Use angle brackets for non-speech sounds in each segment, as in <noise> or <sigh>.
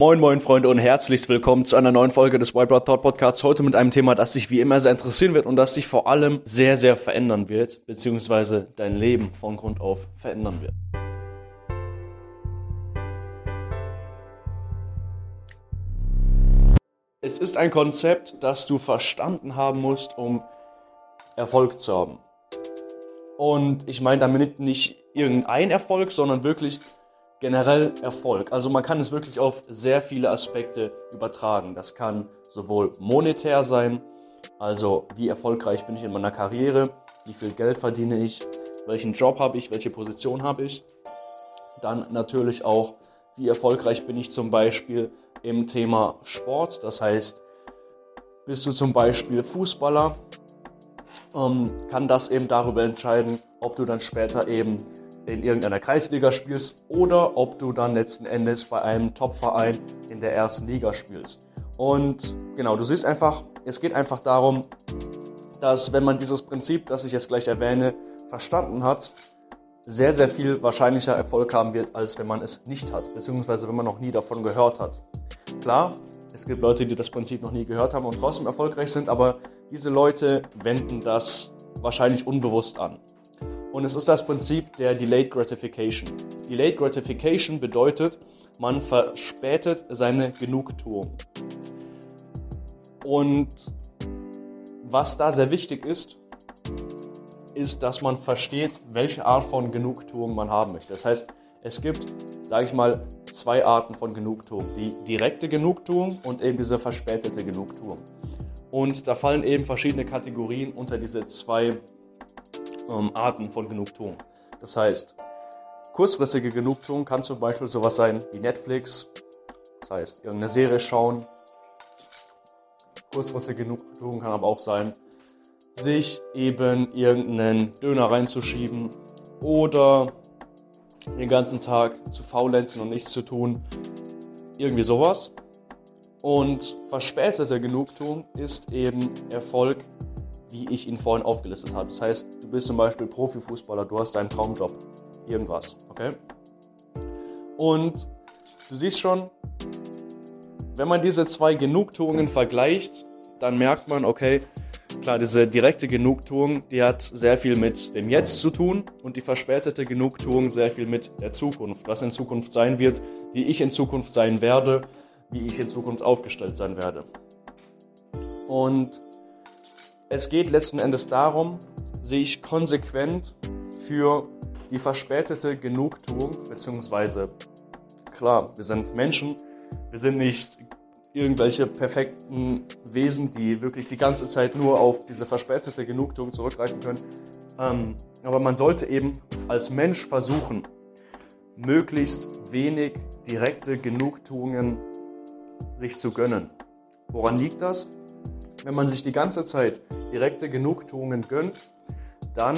Moin moin Freunde und herzlichst willkommen zu einer neuen Folge des White Blood Thought Podcasts. Heute mit einem Thema, das dich wie immer sehr interessieren wird und das dich vor allem sehr, sehr verändern wird, beziehungsweise dein Leben von Grund auf verändern wird. Es ist ein Konzept, das du verstanden haben musst, um Erfolg zu haben. Und ich meine damit nicht irgendein Erfolg, sondern wirklich generell Erfolg. Also man kann es wirklich auf sehr viele Aspekte übertragen. Das kann sowohl monetär sein, also wie erfolgreich bin ich in meiner Karriere, wie viel Geld verdiene ich, welchen Job habe ich, welche Position habe ich. Dann natürlich auch, wie erfolgreich bin ich zum Beispiel im Thema Sport. Das heißt, bist du zum Beispiel Fußballer, ähm, kann das eben darüber entscheiden, ob du dann später eben in irgendeiner Kreisliga spielst oder ob du dann letzten Endes bei einem Topverein in der ersten Liga spielst. Und genau, du siehst einfach, es geht einfach darum, dass wenn man dieses Prinzip, das ich jetzt gleich erwähne, verstanden hat, sehr, sehr viel wahrscheinlicher Erfolg haben wird, als wenn man es nicht hat, beziehungsweise wenn man noch nie davon gehört hat. Klar, es gibt Leute, die das Prinzip noch nie gehört haben und trotzdem erfolgreich sind, aber diese Leute wenden das wahrscheinlich unbewusst an. Und es ist das Prinzip der Delayed Gratification. Delayed Gratification bedeutet, man verspätet seine Genugtuung. Und was da sehr wichtig ist, ist, dass man versteht, welche Art von Genugtuung man haben möchte. Das heißt, es gibt, sage ich mal, zwei Arten von Genugtuung. Die direkte Genugtuung und eben diese verspätete Genugtuung. Und da fallen eben verschiedene Kategorien unter diese zwei ähm, Arten von Genugtuung. Das heißt, kurzfristige Genugtuung kann zum Beispiel sowas sein wie Netflix, das heißt irgendeine Serie schauen. Kurzfristige Genugtuung kann aber auch sein, sich eben irgendeinen Döner reinzuschieben oder den ganzen Tag zu faulenzen und nichts zu tun. Irgendwie sowas. Und verspätete Genugtuung ist eben Erfolg wie ich ihn vorhin aufgelistet habe. Das heißt, du bist zum Beispiel Profifußballer, du hast deinen Traumjob, irgendwas, okay? Und du siehst schon, wenn man diese zwei Genugtuungen vergleicht, dann merkt man, okay, klar, diese direkte Genugtuung, die hat sehr viel mit dem Jetzt zu tun und die verspätete Genugtuung sehr viel mit der Zukunft, was in Zukunft sein wird, wie ich in Zukunft sein werde, wie ich in Zukunft aufgestellt sein werde. Und es geht letzten Endes darum, sich konsequent für die verspätete Genugtuung, beziehungsweise klar, wir sind Menschen, wir sind nicht irgendwelche perfekten Wesen, die wirklich die ganze Zeit nur auf diese verspätete Genugtuung zurückgreifen können. Ähm, aber man sollte eben als Mensch versuchen, möglichst wenig direkte Genugtuungen sich zu gönnen. Woran liegt das? Wenn man sich die ganze Zeit direkte Genugtuungen gönnt, dann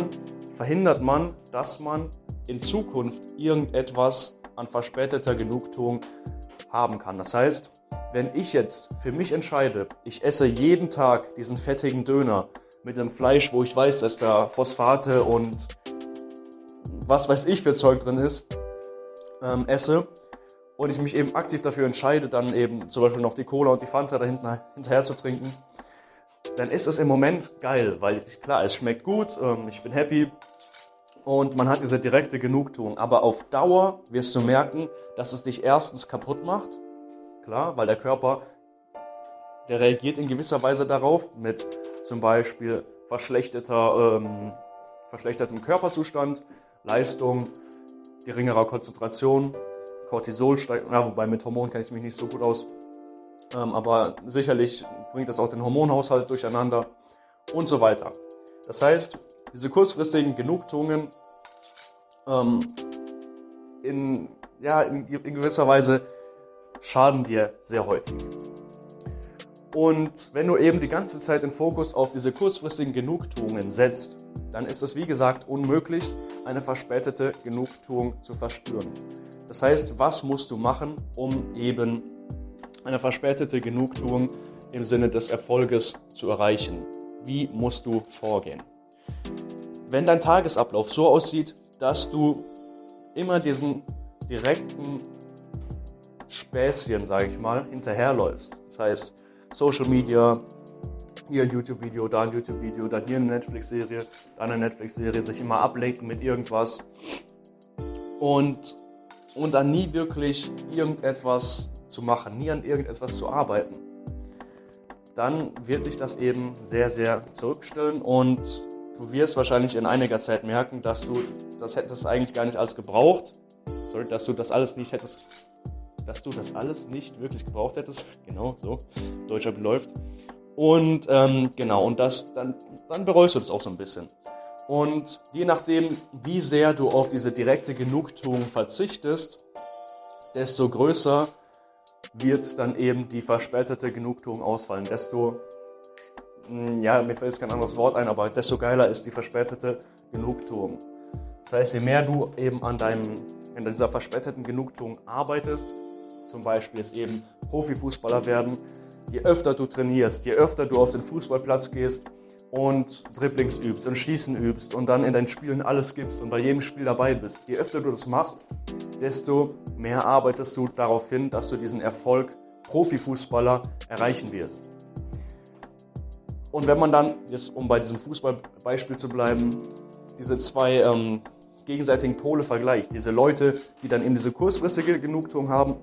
verhindert man, dass man in Zukunft irgendetwas an verspäteter Genugtuung haben kann. Das heißt, wenn ich jetzt für mich entscheide, ich esse jeden Tag diesen fettigen Döner mit einem Fleisch, wo ich weiß, dass da Phosphate und was weiß ich für Zeug drin ist, ähm, esse und ich mich eben aktiv dafür entscheide, dann eben zum Beispiel noch die Cola und die Fanta da hinten hinterher zu trinken, dann ist es im Moment geil, weil klar, es schmeckt gut, ähm, ich bin happy und man hat diese direkte Genugtuung. Aber auf Dauer wirst du merken, dass es dich erstens kaputt macht, klar, weil der Körper, der reagiert in gewisser Weise darauf mit zum Beispiel verschlechteter, ähm, verschlechtertem Körperzustand, Leistung, geringerer Konzentration, Cortisol steigt, ja, wobei mit Hormonen kenne ich mich nicht so gut aus, ähm, aber sicherlich bringt das auch den Hormonhaushalt durcheinander und so weiter. Das heißt, diese kurzfristigen Genugtuungen ähm, in, ja, in, in gewisser Weise schaden dir sehr häufig. Und wenn du eben die ganze Zeit den Fokus auf diese kurzfristigen Genugtuungen setzt, dann ist es wie gesagt unmöglich, eine verspätete Genugtuung zu verspüren. Das heißt, was musst du machen, um eben eine verspätete Genugtuung im Sinne des Erfolges zu erreichen. Wie musst du vorgehen? Wenn dein Tagesablauf so aussieht, dass du immer diesen direkten Späßchen, sage ich mal, hinterherläufst. Das heißt, Social Media, hier ein YouTube-Video, da ein YouTube-Video, dann hier eine Netflix-Serie, da eine Netflix-Serie, sich immer ablenken mit irgendwas und, und dann nie wirklich irgendetwas zu machen, nie an irgendetwas zu arbeiten, dann wird dich das eben sehr, sehr zurückstellen und du wirst wahrscheinlich in einiger Zeit merken, dass du das hättest eigentlich gar nicht alles gebraucht, sorry, dass du das alles nicht hättest, dass du das alles nicht wirklich gebraucht hättest, <laughs> genau so, Deutscher läuft. Und ähm, genau, und das, dann, dann bereust du das auch so ein bisschen. Und je nachdem, wie sehr du auf diese direkte Genugtuung verzichtest, desto größer wird dann eben die verspätete Genugtuung ausfallen. Desto, hm, ja, mir fällt jetzt kein anderes Wort ein, aber desto geiler ist die verspätete Genugtuung. Das heißt, je mehr du eben an deinem, in dieser verspäteten Genugtuung arbeitest, zum Beispiel jetzt eben Profifußballer werden, je öfter du trainierst, je öfter du auf den Fußballplatz gehst und Dribblings übst und Schießen übst und dann in deinen Spielen alles gibst und bei jedem Spiel dabei bist, je öfter du das machst, desto mehr arbeitest du darauf hin, dass du diesen Erfolg Profifußballer erreichen wirst. Und wenn man dann, jetzt um bei diesem Fußballbeispiel zu bleiben, diese zwei ähm, gegenseitigen Pole vergleicht, diese Leute, die dann eben diese kurzfristige Genugtuung haben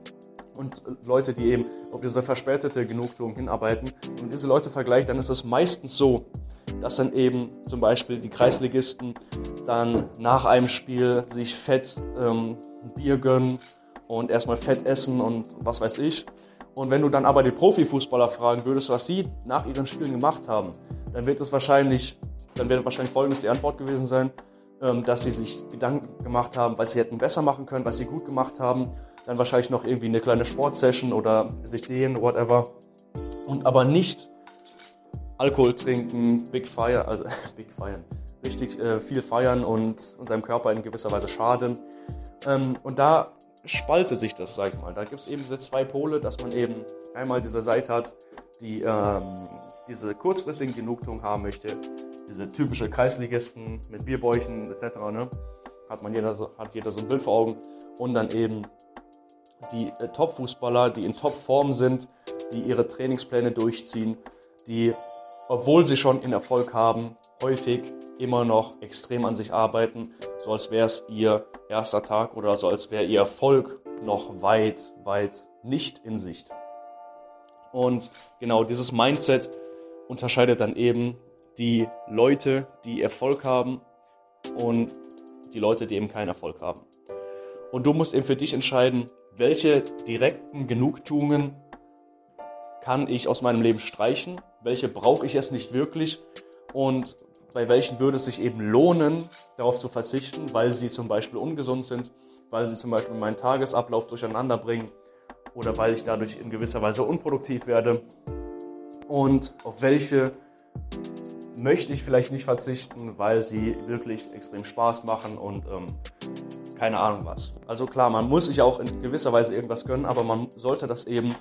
und Leute, die eben auf diese verspätete Genugtuung hinarbeiten. Und diese Leute vergleicht, dann ist es meistens so, dass dann eben zum Beispiel die Kreisligisten dann nach einem Spiel sich fett ähm, Bier gönnen und erstmal fett essen und was weiß ich. Und wenn du dann aber die Profifußballer fragen würdest, was sie nach ihren Spielen gemacht haben, dann wird es wahrscheinlich, dann wird wahrscheinlich folgendes die Antwort gewesen sein, ähm, dass sie sich Gedanken gemacht haben, was sie hätten besser machen können, was sie gut gemacht haben dann wahrscheinlich noch irgendwie eine kleine Sportsession oder sich dehnen, whatever. Und aber nicht Alkohol trinken, Big Fire, also <laughs> Big Feiern, richtig äh, viel feiern und, und seinem Körper in gewisser Weise schaden. Ähm, und da spaltet sich das, sag ich mal. Da gibt es eben diese zwei Pole, dass man eben einmal diese Seite hat, die ähm, diese kurzfristigen Genugtuung haben möchte, diese typische Kreisligisten mit Bierbäuchen etc. Ne? Hat man jeder so, hat jeder so ein Bild vor Augen und dann eben die äh, Top-Fußballer, die in Top-Form sind, die ihre Trainingspläne durchziehen, die, obwohl sie schon in Erfolg haben, häufig immer noch extrem an sich arbeiten, so als wäre es ihr erster Tag oder so als wäre ihr Erfolg noch weit, weit nicht in Sicht. Und genau dieses Mindset unterscheidet dann eben die Leute, die Erfolg haben und die Leute, die eben keinen Erfolg haben. Und du musst eben für dich entscheiden, welche direkten Genugtuungen kann ich aus meinem Leben streichen, welche brauche ich es nicht wirklich und bei welchen würde es sich eben lohnen, darauf zu verzichten, weil sie zum Beispiel ungesund sind, weil sie zum Beispiel meinen Tagesablauf durcheinander bringen oder weil ich dadurch in gewisser Weise unproduktiv werde und auf welche möchte ich vielleicht nicht verzichten, weil sie wirklich extrem Spaß machen und ähm, keine Ahnung was. Also klar, man muss sich auch in gewisser Weise irgendwas gönnen, aber man sollte das eben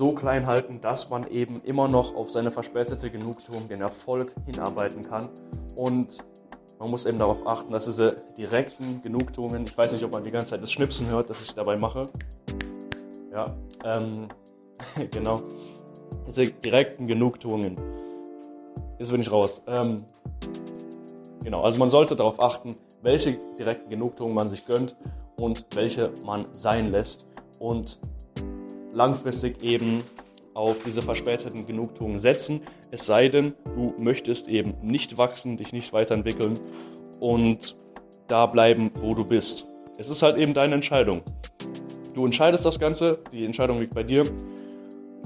so klein halten, dass man eben immer noch auf seine verspätete Genugtuung, den Erfolg hinarbeiten kann. Und man muss eben darauf achten, dass diese direkten Genugtuungen, ich weiß nicht, ob man die ganze Zeit das Schnipsen hört, das ich dabei mache. Ja, ähm, <laughs> genau. Diese direkten Genugtuungen. Jetzt bin ich raus. Ähm, genau, also man sollte darauf achten, welche direkten Genugtuungen man sich gönnt und welche man sein lässt und langfristig eben auf diese verspäteten Genugtuungen setzen. Es sei denn, du möchtest eben nicht wachsen, dich nicht weiterentwickeln und da bleiben, wo du bist. Es ist halt eben deine Entscheidung. Du entscheidest das Ganze, die Entscheidung liegt bei dir.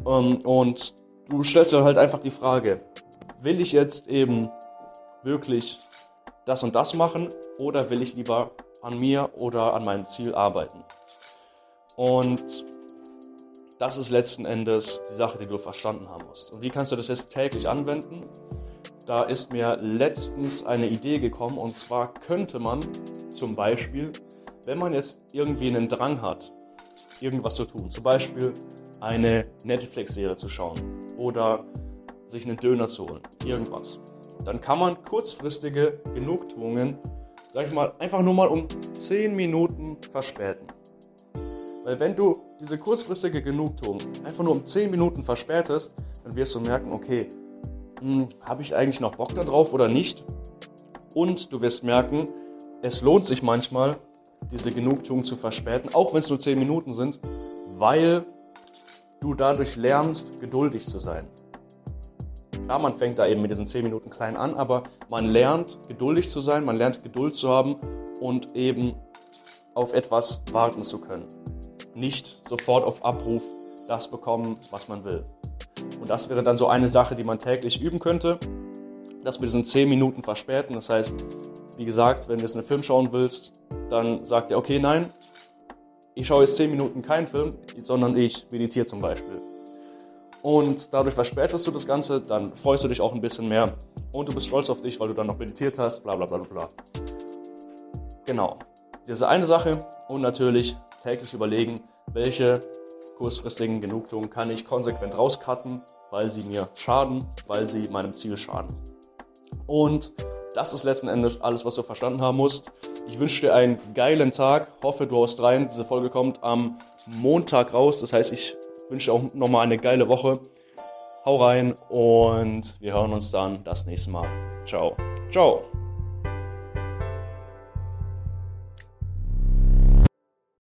Ähm, und du stellst dir halt einfach die Frage, will ich jetzt eben wirklich das und das machen oder will ich lieber an mir oder an meinem Ziel arbeiten? Und das ist letzten Endes die Sache, die du verstanden haben musst. Und wie kannst du das jetzt täglich anwenden? Da ist mir letztens eine Idee gekommen und zwar könnte man zum Beispiel, wenn man jetzt irgendwie einen Drang hat, irgendwas zu tun, zum Beispiel eine Netflix-Serie zu schauen oder sich einen Döner zu holen, irgendwas dann kann man kurzfristige Genugtuungen, sag ich mal, einfach nur mal um 10 Minuten verspäten. Weil wenn du diese kurzfristige Genugtuung einfach nur um 10 Minuten verspätest, dann wirst du merken, okay, hm, habe ich eigentlich noch Bock darauf oder nicht? Und du wirst merken, es lohnt sich manchmal, diese Genugtuung zu verspäten, auch wenn es nur 10 Minuten sind, weil du dadurch lernst, geduldig zu sein. Klar, man fängt da eben mit diesen 10 Minuten klein an, aber man lernt geduldig zu sein, man lernt Geduld zu haben und eben auf etwas warten zu können. Nicht sofort auf Abruf das bekommen, was man will. Und das wäre dann so eine Sache, die man täglich üben könnte, dass wir diesen 10 Minuten verspäten. Das heißt, wie gesagt, wenn du jetzt einen Film schauen willst, dann sagt er, okay, nein, ich schaue jetzt 10 Minuten keinen Film, sondern ich meditiere zum Beispiel. Und dadurch verspätest du das Ganze, dann freust du dich auch ein bisschen mehr und du bist stolz auf dich, weil du dann noch meditiert hast, bla bla bla bla. Genau. Diese eine Sache und natürlich täglich überlegen, welche kurzfristigen Genugtuungen kann ich konsequent rauscutten, weil sie mir schaden, weil sie meinem Ziel schaden. Und das ist letzten Endes alles, was du verstanden haben musst. Ich wünsche dir einen geilen Tag. Hoffe, du haust rein. Diese Folge kommt am Montag raus. Das heißt, ich wünsche dir auch nochmal eine geile Woche. Hau rein und wir hören uns dann das nächste Mal. Ciao. Ciao.